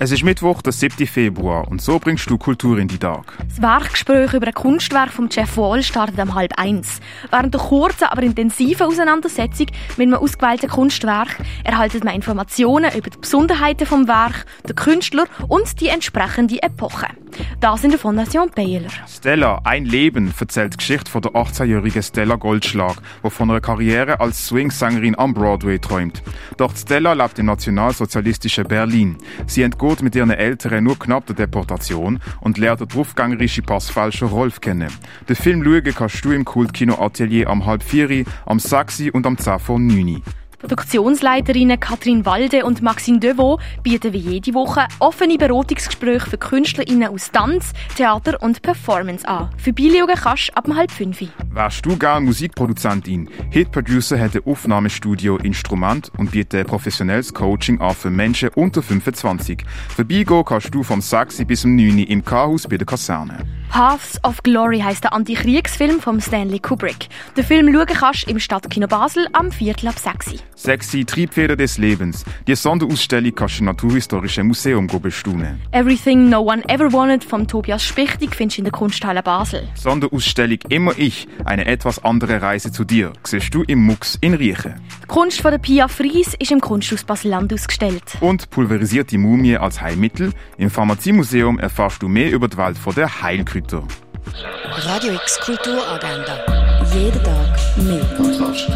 Es ist Mittwoch, der 7. Februar, und so bringst du Kultur in die Tag. Das Werkgespräch über ein Kunstwerk von Jeff Wall startet um halb eins. Während der kurzen, aber intensiven Auseinandersetzung mit einem ausgewählten Kunstwerk erhaltet man Informationen über die Besonderheiten vom Werk, den Künstler und die entsprechende Epoche. Das in der Fondation Baylor. Stella, ein Leben, erzählt die Geschichte von der 18-jährigen Stella Goldschlag, die von einer Karriere als Swing-Sängerin am Broadway träumt. Doch Stella lebt im nationalsozialistischen Berlin. Sie entgeht mit ihren Eltern nur knapp der Deportation und lernt den draufgängerischen Passfälscher Rolf kennen. Den Film schauen kannst du im Kultkino Atelier am halb vier, am sechsi und am 10 vor 9. Produktionsleiterinnen Katrin Walde und Maxine Devaux bieten wie jede Woche offene Beratungsgespräche für KünstlerInnen aus Tanz, Theater und Performance an. Vorbeischauen kannst du ab halb fünf. Wärst du gern Musikproduzentin? Hit Producer hat ein Aufnahmestudio Instrument und bietet professionelles Coaching an für Menschen unter 25. Vorbeigehen kannst du vom 6 bis zum 9 im K-Haus bei der Kaserne. Paths of Glory heisst der Antikriegsfilm von Stanley Kubrick. Den Film schauen kannst du im Stadtkino Basel am Viertel ab 6. Sexy Triebfeder des Lebens. Die Sonderausstellung kannst du im Naturhistorischen Museum bestaunen. Everything No One Ever Wanted von Tobias Spichtig findest du in der Kunsthalle Basel. Sonderausstellung Immer ich. Eine etwas andere Reise zu dir. Siehst du im Mux in Riechen. Die Kunst von der Pia Fries ist im Kunsthaus Basel-Land ausgestellt. Und pulverisierte Mumie als Heilmittel. Im Pharmaziemuseum erfährst du mehr über die Welt der Heilkräuter. Radio X Kulturagenda. Jeden Tag mehr. Kontrast.